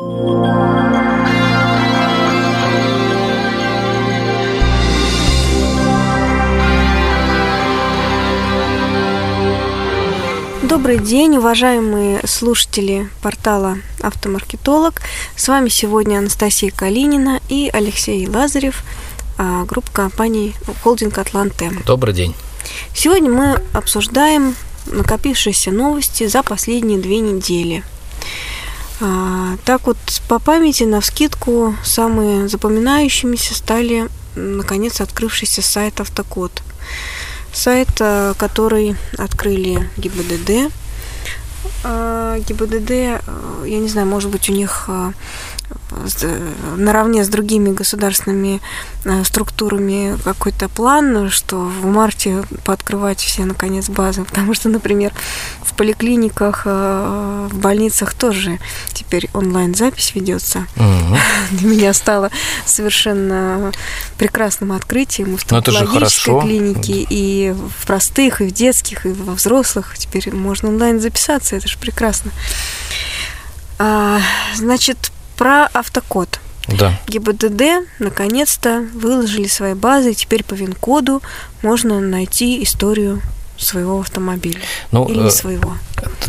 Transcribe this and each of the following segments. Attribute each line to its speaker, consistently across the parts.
Speaker 1: Добрый день, уважаемые слушатели портала «Автомаркетолог». С вами сегодня Анастасия Калинина и Алексей Лазарев, а, группа компаний «Холдинг Атланте».
Speaker 2: Добрый день.
Speaker 1: Сегодня мы обсуждаем накопившиеся новости за последние две недели. А, так вот, по памяти, на вскидку, самые запоминающимися стали, наконец, открывшийся сайт «Автокод» сайт, э, который открыли ГИБДД. Э, ГИБДД, э, я не знаю, может быть, у них наравне с другими государственными э, структурами какой-то план, что в марте пооткрывать все, наконец, базы. Потому что, например, в поликлиниках, э, в больницах тоже теперь онлайн-запись ведется. Угу. Для меня стало совершенно прекрасным открытием. В
Speaker 2: ну, стоматологической
Speaker 1: клинике, и в простых, и в детских, и во взрослых. Теперь можно онлайн записаться, это же прекрасно. А, значит, про автокод.
Speaker 2: Да.
Speaker 1: ГИБДД наконец-то выложили свои базы, и теперь по ВИН-коду можно найти историю своего автомобиля. Ну, Или не э, своего.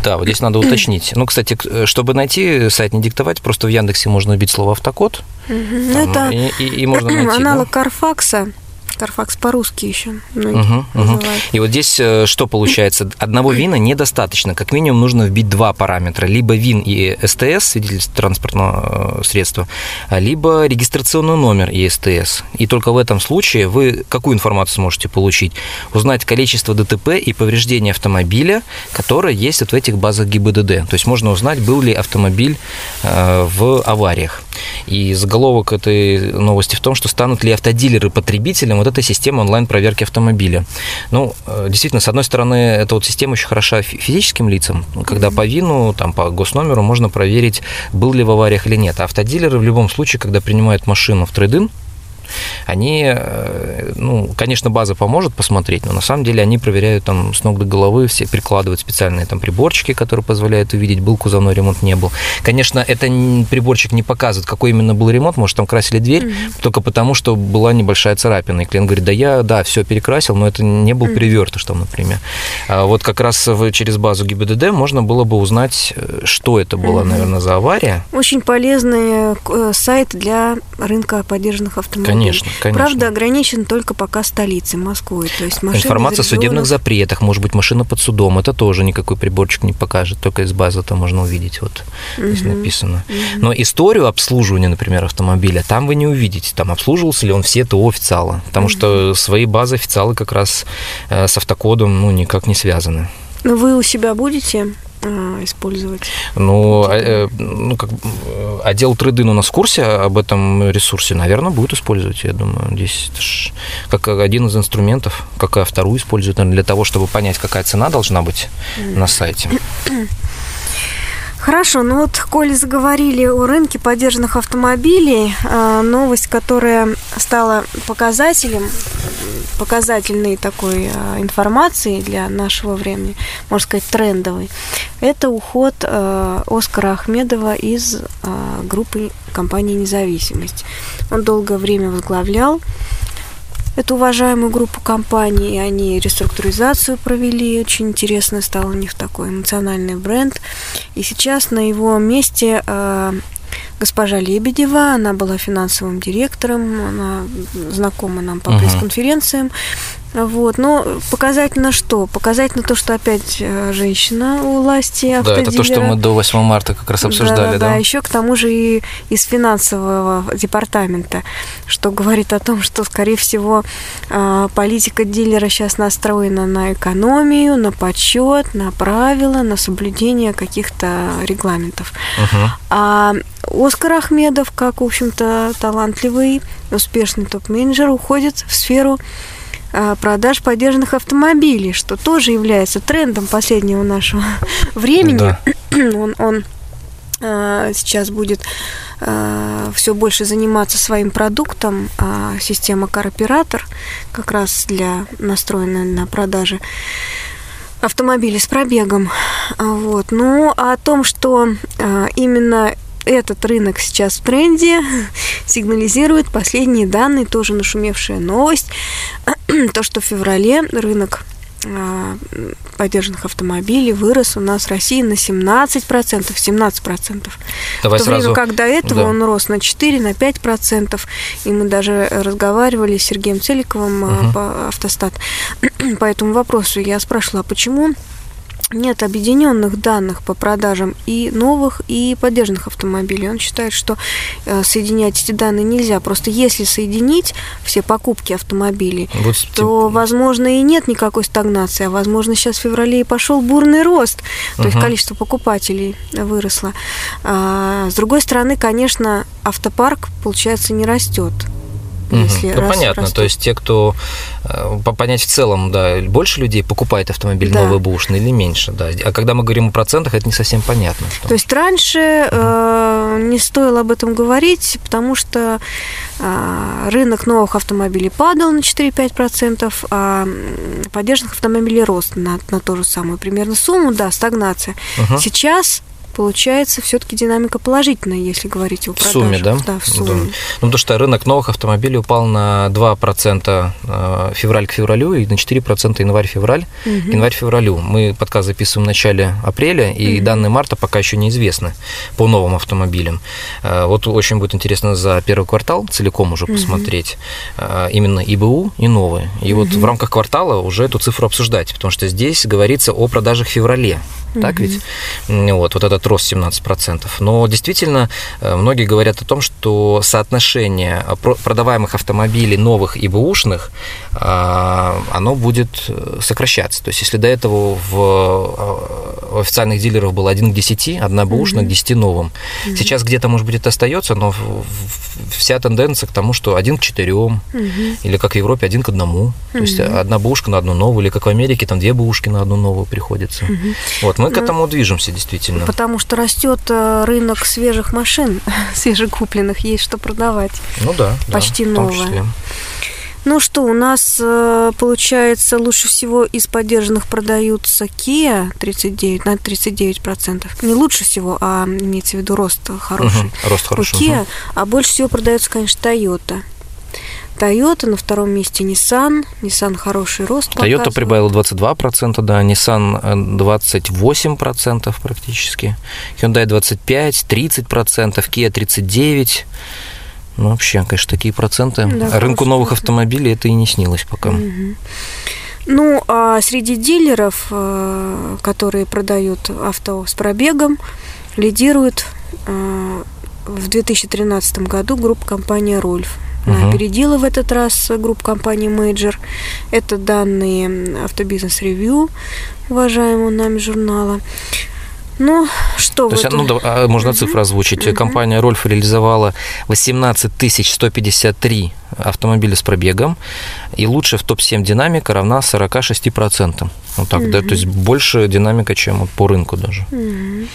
Speaker 2: Да, вот здесь надо уточнить. Ну, кстати, э, чтобы найти сайт, не диктовать, просто в Яндексе можно вбить слово автокод.
Speaker 1: Угу. Там, это и, и, и можно найти. Аналог да? Карфакса. Карфакс по-русски еще.
Speaker 2: Угу, угу. И вот здесь э, что получается? Одного вина недостаточно. Как минимум нужно вбить два параметра. Либо ВИН и СТС, свидетельство транспортного э, средства, либо регистрационный номер и СТС. И только в этом случае вы какую информацию сможете получить? Узнать количество ДТП и повреждения автомобиля, которое есть вот в этих базах ГИБДД. То есть можно узнать, был ли автомобиль э, в авариях. И заголовок этой новости в том, что станут ли автодилеры потребителем вот этой системы онлайн-проверки автомобиля. Ну, э, действительно, с одной стороны, эта вот система очень хороша физическим лицам, когда по ВИНу, там, по госномеру можно проверить, был ли в авариях или нет. А автодилеры в любом случае, когда принимают машину в трейдинг, они, э, ну, конечно, база поможет посмотреть, но на самом деле они проверяют там с ног до головы, все прикладывают специальные там приборчики, которые позволяют увидеть, был кузовной ремонт, не был. Конечно, это приборчик не показывает, какой именно был ремонт, может, там красили дверь, mm-hmm. только потому, что была небольшая царапина. И клиент говорит, да я, да, все перекрасил, но это не был mm-hmm. перевертыш там, например. А вот как раз через базу ГИБДД можно было бы узнать, э, что это было, mm-hmm. наверное, за авария.
Speaker 1: Очень полезный э, сайт для рынка поддержанных автомобилей.
Speaker 2: Конечно, конечно.
Speaker 1: Правда, ограничен только пока столицей, Москвой. То есть
Speaker 2: Информация о судебных запретах, может быть, машина под судом, это тоже никакой приборчик не покажет, только из базы это можно увидеть, вот здесь угу. написано. Угу. Но историю обслуживания, например, автомобиля, там вы не увидите, там обслуживался ли он все ТО официала, потому угу. что свои базы официалы как раз э, с автокодом ну, никак не связаны.
Speaker 1: Но вы у себя будете а, использовать?
Speaker 2: Ну, а, э, ну как, э, отдел трейдин у нас в курсе об этом ресурсе, наверное, будет использовать, я думаю. Здесь как один из инструментов, как и вторую используют, наверное, для того, чтобы понять, какая цена должна быть на сайте.
Speaker 1: Хорошо, ну вот, коли заговорили о рынке поддержанных автомобилей, а, новость, которая стала показателем, показательной такой а, информации для нашего времени, можно сказать, трендовой, это уход а, Оскара Ахмедова из группы компании «Независимость». Он долгое время возглавлял эту уважаемую группу компаний. Они реструктуризацию провели. Очень интересно стал у них такой эмоциональный бренд. И сейчас на его месте э, госпожа Лебедева, она была финансовым директором, она знакома нам по uh-huh. пресс-конференциям. Вот. Но показательно что? Показательно то, что опять э, женщина у власти
Speaker 2: Да, это то, что мы до 8 марта как раз обсуждали, да? Да,
Speaker 1: да. еще к тому же и из финансового департамента, что говорит о том, что, скорее всего, э, политика дилера сейчас настроена на экономию, на подсчет, на правила, на соблюдение каких-то регламентов. Угу. А Оскар Ахмедов, как, в общем-то, талантливый, успешный топ-менеджер, уходит в сферу Э, продаж поддержанных автомобилей, что тоже является трендом последнего нашего времени. Да. Он, он э, сейчас будет э, все больше заниматься своим продуктом, а система Car как раз для настроенная на продажи автомобилей с пробегом. Вот. Ну, а о том, что именно этот рынок сейчас в тренде, сигнализирует последние данные, тоже нашумевшая новость, то, что в феврале рынок а, поддержанных автомобилей вырос у нас в России на 17%, 17%. Давай в то сразу... время как до этого да. он рос на 4, на 5%. И мы даже разговаривали с Сергеем Целиковым угу. по Автостат по этому вопросу. Я спрашивала, а почему нет объединенных данных по продажам и новых, и поддержанных автомобилей. Он считает, что э, соединять эти данные нельзя. Просто если соединить все покупки автомобилей, вот, то, возможно, и нет никакой стагнации, а, возможно, сейчас в феврале и пошел бурный рост, то угу. есть количество покупателей выросло. А, с другой стороны, конечно, автопарк, получается, не растет
Speaker 2: если ну, раз, понятно, растут. то есть те, кто э, понять в целом, да, больше людей покупает автомобиль да. новый бушный или меньше, да. А когда мы говорим о процентах, это не совсем понятно.
Speaker 1: Что... То есть раньше э, не стоило об этом говорить, потому что э, рынок новых автомобилей падал на 4-5%, а поддержанных автомобилей рос на, на ту же самую примерно сумму, да, стагнация. Угу. Сейчас получается все-таки динамика положительная, если говорить о продажах.
Speaker 2: В сумме, да?
Speaker 1: Да, в сумме. Да. Ну,
Speaker 2: потому что рынок новых автомобилей упал на 2% э, февраль к февралю и на 4% январь-февраль. Угу. Январь-февралю. Мы подкаст записываем в начале апреля, и угу. данные марта пока еще неизвестны по новым автомобилям. Э, вот очень будет интересно за первый квартал целиком уже угу. посмотреть э, именно ИБУ и новые. И угу. вот в рамках квартала уже эту цифру обсуждать, потому что здесь говорится о продажах в феврале. Так угу. ведь? Вот, вот этот рост 17%. Но действительно, э, многие говорят о том, что соотношение продаваемых автомобилей новых и бэушных, а, оно будет э, сокращаться. То есть, если до этого в, э, официальных дилеров было 1 к 10, одна бэушная угу. к 10 новым, угу. сейчас где-то, может быть, это остается, но вся тенденция к тому, что 1 к 4, угу. или как в Европе 1 к 1. Угу. То есть, одна бэушка на одну новую, или как в Америке, там две бэушки на одну новую приходится. Угу. Вот, мы к ну, этому движемся, действительно.
Speaker 1: Потому что растет э, рынок свежих машин, свежекупленных, есть что продавать.
Speaker 2: Ну да.
Speaker 1: Почти да, новое. Ну что, у нас э, получается лучше всего из поддержанных продаются Kia 39 на 39 процентов. Не лучше всего, а имеется в виду рост хороший. Угу,
Speaker 2: рост хороший.
Speaker 1: У Kia, угу. а больше всего продается, конечно, Toyota. Toyota, на втором месте Nissan. Nissan хороший рост
Speaker 2: Toyota прибавила 22%, да, Nissan 28% э, практически, Hyundai 25%, 30%, Kia 39%. Ну, вообще, конечно, такие проценты. Да, Рынку новых автомобилей это и не снилось пока. Угу.
Speaker 1: Ну, а среди дилеров, э, которые продают авто с пробегом, лидирует э, в 2013 году группа компания «Рольф». Угу. Опередила в этот раз группа компании Major. Это данные Автобизнес Ревью, уважаемого нами журнала. Ну, что
Speaker 2: То есть, ну, да, а, можно цифру озвучить. Угу. Компания Рольф реализовала 18 153 автомобиля с пробегом, и лучше в топ-7 динамика равна 46%. Вот так, угу. да, то есть больше динамика, чем по рынку даже. Угу.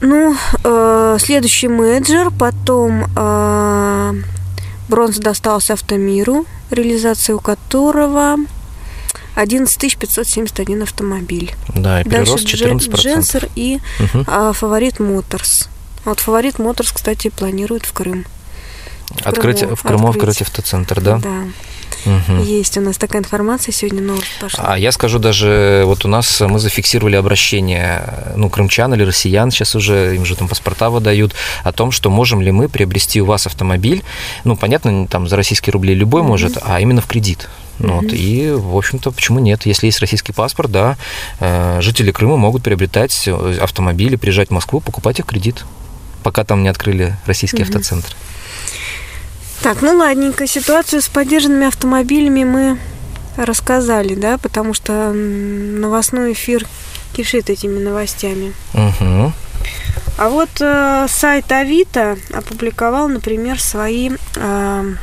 Speaker 1: Ну, э, следующий менеджер, потом э, бронза достался Автомиру, реализация у которого 11 571 автомобиль.
Speaker 2: Да, и прирост Дальше 14%.
Speaker 1: Дженсер и угу. э, Фаворит Моторс. Вот Фаворит Моторс, кстати, планирует в Крым.
Speaker 2: В открыть, Крыму, в Крыму открыть автоцентр, да?
Speaker 1: Да. Угу. Есть у нас такая информация сегодня новость
Speaker 2: пошла. А я скажу даже, вот у нас мы зафиксировали обращение, ну, крымчан или россиян, сейчас уже им же там паспорта выдают, о том, что можем ли мы приобрести у вас автомобиль, ну, понятно, там за российские рубли любой угу. может, а именно в кредит. Ну, вот, и, в общем-то, почему нет? Если есть российский паспорт, да, э, жители Крыма могут приобретать автомобили, приезжать в Москву, покупать их в кредит, пока там не открыли российский угу. автоцентр.
Speaker 1: Так, ну ладненько, ситуацию с поддержанными автомобилями мы рассказали, да, потому что новостной эфир кишит этими новостями.
Speaker 2: Угу.
Speaker 1: А вот э, сайт Авито опубликовал, например, свои э,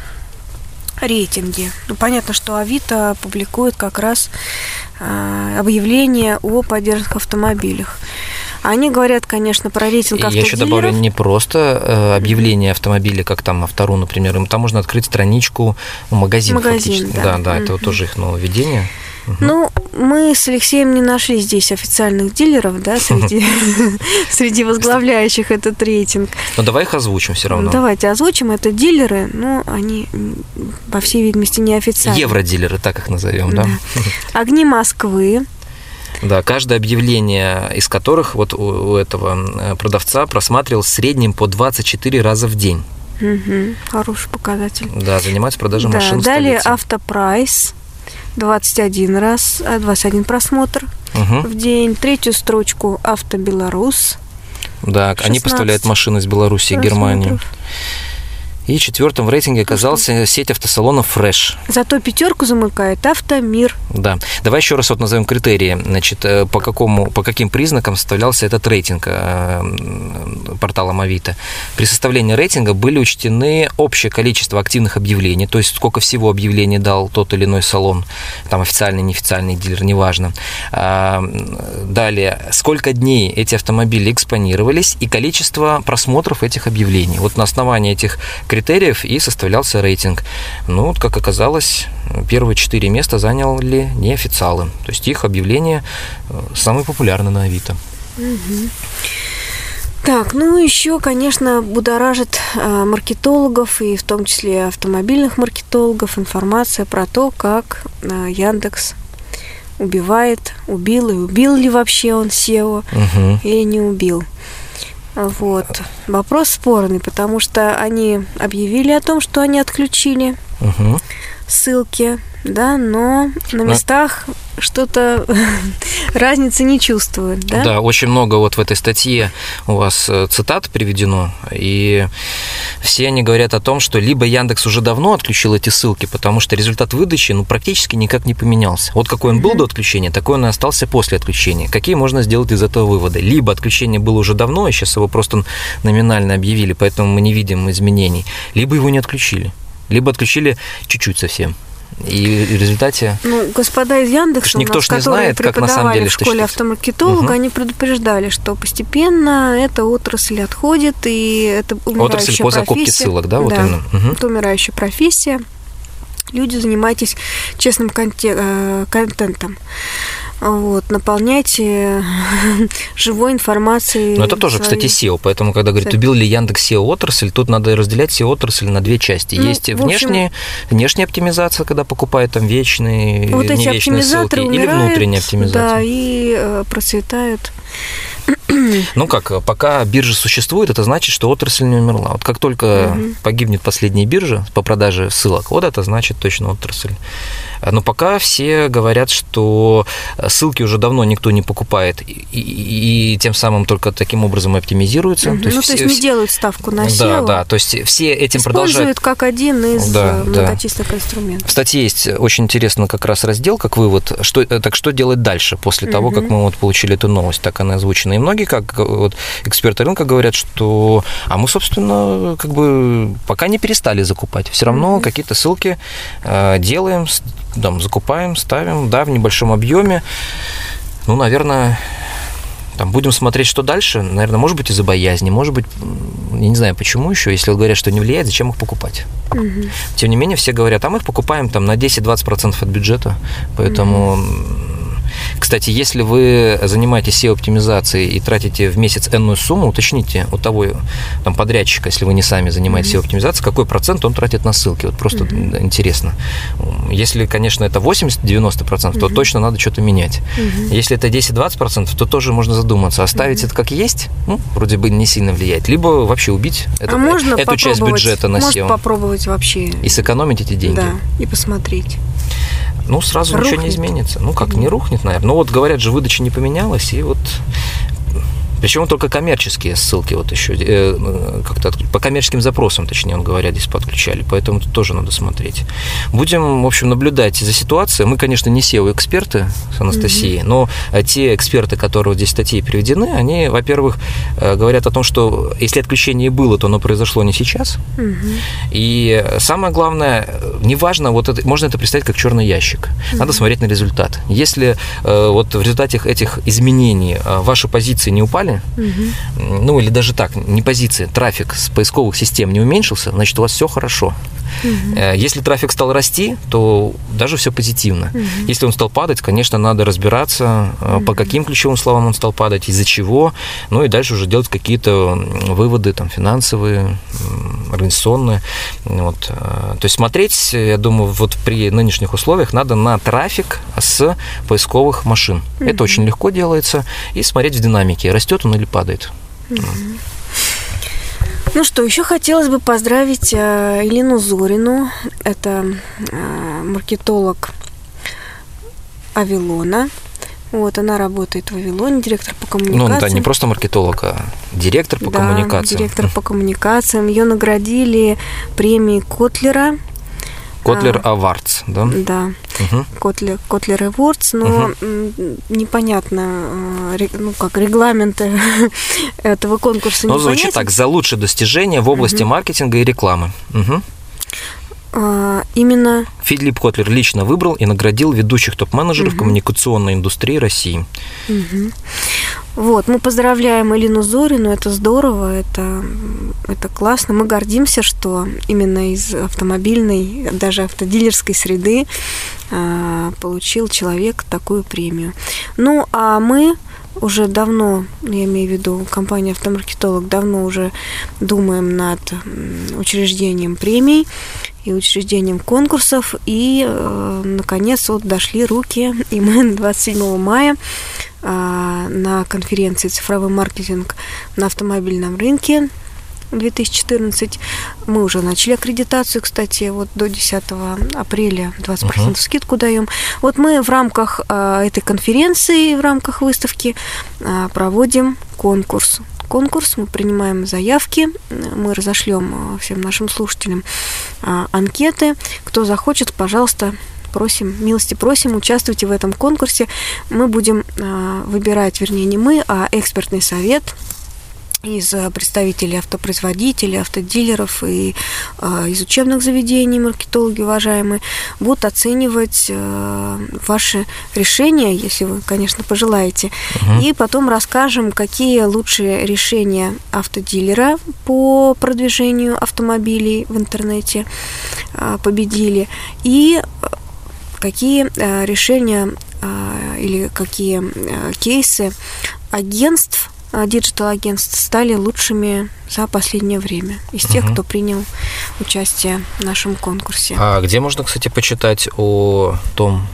Speaker 1: рейтинги. Ну, понятно, что Авито публикует как раз э, объявления о поддержанных автомобилях. Они говорят, конечно, про рейтинг автодилеров.
Speaker 2: Я еще добавлю не просто э, объявление автомобиля, как там автору, например, им там можно открыть страничку, ну, магазин,
Speaker 1: магазин
Speaker 2: фактически. Да, да, да это вот тоже их нововведение.
Speaker 1: Ну, мы с Алексеем не нашли здесь официальных дилеров, да, среди, среди возглавляющих этот рейтинг.
Speaker 2: Ну, давай их озвучим все равно.
Speaker 1: Давайте озвучим. Это дилеры, но они, по всей видимости, не официальные.
Speaker 2: Евродилеры, так их назовем, да.
Speaker 1: да. Огни Москвы.
Speaker 2: Да, каждое объявление из которых вот у этого продавца просматривал в среднем по 24 раза в день.
Speaker 1: Угу, хороший показатель.
Speaker 2: Да, занимается продажей
Speaker 1: да,
Speaker 2: машин
Speaker 1: Далее автопрайс. 21 раз, 21 а, просмотр угу. в день. Третью строчку Автобеларус.
Speaker 2: Да, они поставляют машины из Беларуси и Германии. И четвертым в рейтинге оказался сеть автосалонов Fresh.
Speaker 1: Зато пятерку замыкает Автомир.
Speaker 2: Да. Давай еще раз вот назовем критерии. Значит, э, по, какому, по каким признакам составлялся этот рейтинг э, портала Авито. При составлении рейтинга были учтены общее количество активных объявлений, то есть сколько всего объявлений дал тот или иной салон, там официальный, неофициальный дилер, неважно. А, далее, сколько дней эти автомобили экспонировались и количество просмотров этих объявлений. Вот на основании этих критериев и составлялся рейтинг. Ну, вот, как оказалось, первые четыре места заняли неофициалы. То есть их объявления э, самые популярные на Авито.
Speaker 1: Так, ну еще, конечно, будоражит э, маркетологов и в том числе автомобильных маркетологов информация про то, как э, Яндекс убивает, убил и убил ли вообще он SEO угу. или не убил. Вот. Вопрос спорный, потому что они объявили о том, что они отключили угу. ссылки, да, но на местах что-то разницы не чувствуют, да?
Speaker 2: Да, очень много вот в этой статье у вас э, цитат приведено, и все они говорят о том, что либо Яндекс уже давно отключил эти ссылки, потому что результат выдачи ну, практически никак не поменялся. Вот какой он был до отключения, такой он и остался после отключения. Какие можно сделать из этого выводы? Либо отключение было уже давно, и сейчас его просто номинально объявили, поэтому мы не видим изменений, либо его не отключили, либо отключили чуть-чуть совсем. И в результате...
Speaker 1: Ну, господа из Яндекса,
Speaker 2: никто
Speaker 1: ж
Speaker 2: не знает, как на самом деле
Speaker 1: в школе автомаркетолога, угу. они предупреждали, что постепенно эта отрасль отходит, и это умирающая Отрасль по закупке
Speaker 2: ссылок, да? Вот
Speaker 1: да, именно. Угу. Это умирающая профессия. Люди, занимайтесь честным э, контентом вот, наполняйте живой информацией.
Speaker 2: Но это тоже, своей... кстати, SEO, поэтому, когда говорят, убил ли Яндекс SEO отрасль, тут надо разделять SEO отрасль на две части. Ну, Есть общем... внешняя оптимизация, когда покупают там вечные, вот эти оптимизаторы ссылки, умирают, или внутренняя оптимизация.
Speaker 1: Да, и э, процветают
Speaker 2: ну как, пока биржа существует, это значит, что отрасль не умерла. Вот как только угу. погибнет последняя биржа по продаже ссылок, вот это значит точно отрасль. Но пока все говорят, что ссылки уже давно никто не покупает, и, и, и тем самым только таким образом оптимизируются.
Speaker 1: Угу. То есть, ну, все, то есть не делают ставку на SEO.
Speaker 2: Да, да, то есть все этим
Speaker 1: Используют
Speaker 2: продолжают.
Speaker 1: как один из да, многочисленных да. инструментов.
Speaker 2: Кстати, есть очень интересно как раз раздел, как вывод, что, так что делать дальше после угу. того, как мы вот получили эту новость, так она озвучена. И многие, как вот эксперты рынка говорят, что, а мы, собственно, как бы пока не перестали закупать, все равно угу. какие-то ссылки э, делаем, там, закупаем, ставим, да, в небольшом объеме. Ну, наверное, там будем смотреть, что дальше. Наверное, может быть, из-за боязни, может быть, я не знаю, почему еще. Если говорят, что не влияет, зачем их покупать? Угу. Тем не менее, все говорят, а мы их покупаем там на 10-20% от бюджета. Поэтому угу кстати, если вы занимаетесь SEO-оптимизацией и тратите в месяц энную сумму, уточните у того там, подрядчика, если вы не сами занимаетесь SEO-оптимизацией, какой процент он тратит на ссылки. Вот просто mm-hmm. интересно. Если, конечно, это 80-90%, mm-hmm. то точно надо что-то менять. Mm-hmm. Если это 10-20%, то тоже можно задуматься. Оставить mm-hmm. это как есть, ну, вроде бы не сильно влияет. Либо вообще убить
Speaker 1: а
Speaker 2: это,
Speaker 1: можно
Speaker 2: эту часть бюджета на
Speaker 1: SEO. Можно попробовать вообще.
Speaker 2: И сэкономить эти деньги.
Speaker 1: Да, и посмотреть
Speaker 2: ну, сразу рухнет. ничего не изменится. Ну, как, не рухнет, наверное. Ну, вот говорят же, выдача не поменялась, и вот причем только коммерческие ссылки вот еще э, как-то по коммерческим запросам, точнее, он говоря, здесь подключали, поэтому тут тоже надо смотреть. Будем, в общем, наблюдать за ситуацией. Мы, конечно, не SEO-эксперты с Анастасией, mm-hmm. но э, те эксперты, которые здесь статьи приведены, они, во-первых, э, говорят о том, что если отключение было, то оно произошло не сейчас. Mm-hmm. И самое главное, неважно, вот это, можно это представить как черный ящик. Надо mm-hmm. смотреть на результат. Если вот в результате этих изменений ваши позиции не упали, автомобили, угу. ну или даже так, не позиции, трафик с поисковых систем не уменьшился, значит, у вас все хорошо. Угу. Если трафик стал расти, то даже все позитивно. Угу. Если он стал падать, конечно, надо разбираться, угу. по каким ключевым словам он стал падать, из-за чего, ну и дальше уже делать какие-то выводы там, финансовые, организационные. Вот. Э, то есть смотреть, я думаю, вот при нынешних условиях надо на трафик с поисковых машин. Угу. Это очень легко делается. И смотреть в динамике, растет он или падает. Угу.
Speaker 1: Ну что, еще хотелось бы поздравить э, Елену Зорину. Это э, маркетолог Авилона. Вот, она работает в Вавилоне, директор по коммуникациям.
Speaker 2: Ну, да, не просто маркетолог, а директор по
Speaker 1: да,
Speaker 2: коммуникациям.
Speaker 1: директор по коммуникациям. Ее наградили премией Котлера
Speaker 2: Kotler Awards, да?
Speaker 1: Да. Угу. Kotler, Kotler Awards, но угу. непонятно, э, ну как, регламенты этого конкурса
Speaker 2: Ну,
Speaker 1: звучит
Speaker 2: так, за лучшее достижение в области угу. маркетинга и рекламы. Угу.
Speaker 1: А, именно...
Speaker 2: Филипп Котлер лично выбрал и наградил ведущих топ-менеджеров угу. коммуникационной индустрии России.
Speaker 1: Угу. Вот, мы поздравляем Элину Зорину, это здорово, это, это классно. Мы гордимся, что именно из автомобильной, даже автодилерской среды а, получил человек такую премию. Ну, а мы уже давно, я имею в виду компания «Автомаркетолог», давно уже думаем над учреждением премий и учреждением конкурсов. И, э, наконец, вот дошли руки, и мы 27 мая э, на конференции «Цифровой маркетинг на автомобильном рынке» 2014. Мы уже начали аккредитацию, кстати, вот до 10 апреля 20% uh-huh. скидку даем. Вот мы в рамках э, этой конференции, в рамках выставки э, проводим конкурс конкурс, мы принимаем заявки, мы разошлем всем нашим слушателям анкеты. Кто захочет, пожалуйста, просим, милости просим, участвуйте в этом конкурсе. Мы будем выбирать, вернее, не мы, а экспертный совет из э, представителей автопроизводителей, автодилеров и э, из учебных заведений, маркетологи уважаемые, будут оценивать э, ваши решения, если вы, конечно, пожелаете. Угу. И потом расскажем, какие лучшие решения автодилера по продвижению автомобилей в интернете э, победили. И какие э, решения э, или какие э, кейсы агентств digital-агентств стали лучшими за последнее время из тех, угу. кто принял участие в нашем конкурсе.
Speaker 2: А где можно, кстати, почитать о том,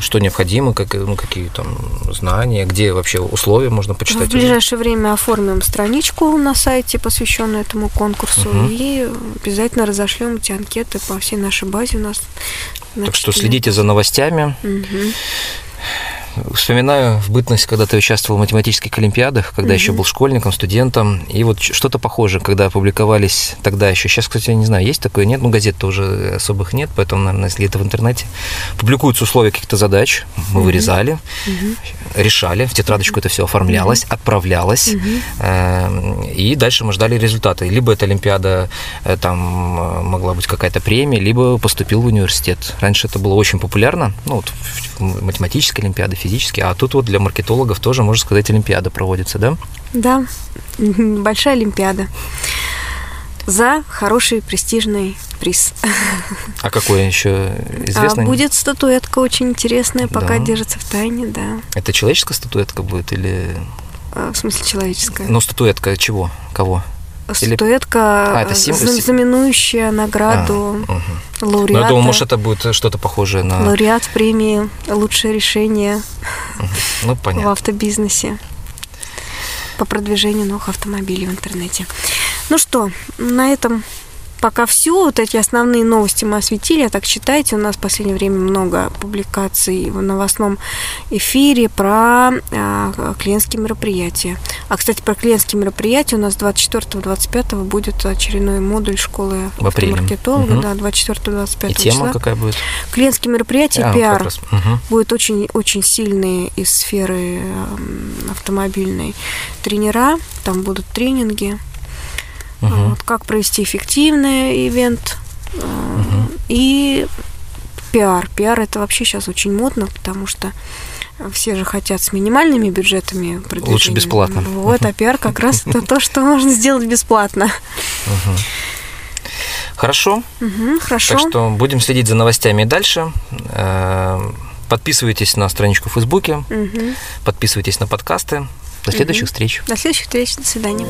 Speaker 2: что необходимо, как, ну, какие там знания, где вообще условия можно почитать?
Speaker 1: В ближайшее время оформим страничку на сайте, посвященную этому конкурсу, угу. и обязательно разошлем эти анкеты по всей нашей базе у нас.
Speaker 2: Так что следите за новостями. Угу. Вспоминаю в бытность, когда ты участвовал в математических олимпиадах, когда mm-hmm. еще был школьником, студентом, и вот что-то похожее, когда опубликовались тогда еще. Сейчас, кстати, я не знаю, есть такое, нет, ну газет-то уже особых нет, поэтому, наверное, если это в интернете, публикуются условия каких-то задач, мы mm-hmm. вырезали, mm-hmm. решали, в тетрадочку это все оформлялось, mm-hmm. отправлялось, mm-hmm. и дальше мы ждали результаты. Либо эта олимпиада, э, там э, могла быть какая-то премия, либо поступил в университет. Раньше это было очень популярно, ну вот математическая олимпиада, физически, а тут вот для маркетологов тоже, можно сказать, Олимпиада проводится, да?
Speaker 1: Да, большая Олимпиада за хороший престижный приз.
Speaker 2: А какой еще известно?
Speaker 1: А будет статуэтка очень интересная, пока да. держится в тайне, да.
Speaker 2: Это человеческая статуэтка будет или...
Speaker 1: А, в смысле человеческая?
Speaker 2: Ну, статуэтка чего? Кого?
Speaker 1: Статуэтка, а, это сим... знаменующая награду а, угу. лауреата. Ну,
Speaker 2: я думаю, может, это будет что-то похожее на...
Speaker 1: Лауреат премии «Лучшее решение
Speaker 2: ну, понятно.
Speaker 1: в автобизнесе по продвижению новых автомобилей в интернете. Ну что, на этом пока все. Вот эти основные новости мы осветили. А так читайте. У нас в последнее время много публикаций в новостном эфире про а, клиентские мероприятия. А, кстати, про клиентские мероприятия у нас 24-25 будет очередной модуль школы
Speaker 2: в апреле.
Speaker 1: маркетолога. Угу. Да, 24-25
Speaker 2: И тема числа. какая будет?
Speaker 1: Клиентские мероприятия, а, пиар. Угу. Будет очень, очень сильные из сферы автомобильной тренера. Там будут тренинги угу. вот, как провести эффективный ивент угу. и пиар. Пиар это вообще сейчас очень модно, потому что все же хотят с минимальными бюджетами
Speaker 2: продвижения. Лучше бесплатно.
Speaker 1: Вот, а пиар как раз это то, что можно сделать бесплатно.
Speaker 2: Хорошо.
Speaker 1: Хорошо.
Speaker 2: Так что будем следить за новостями и дальше. Э, подписывайтесь на страничку в Фейсбуке, подписывайтесь на подкасты. До следующих встреч.
Speaker 1: До следующих встреч. До свидания.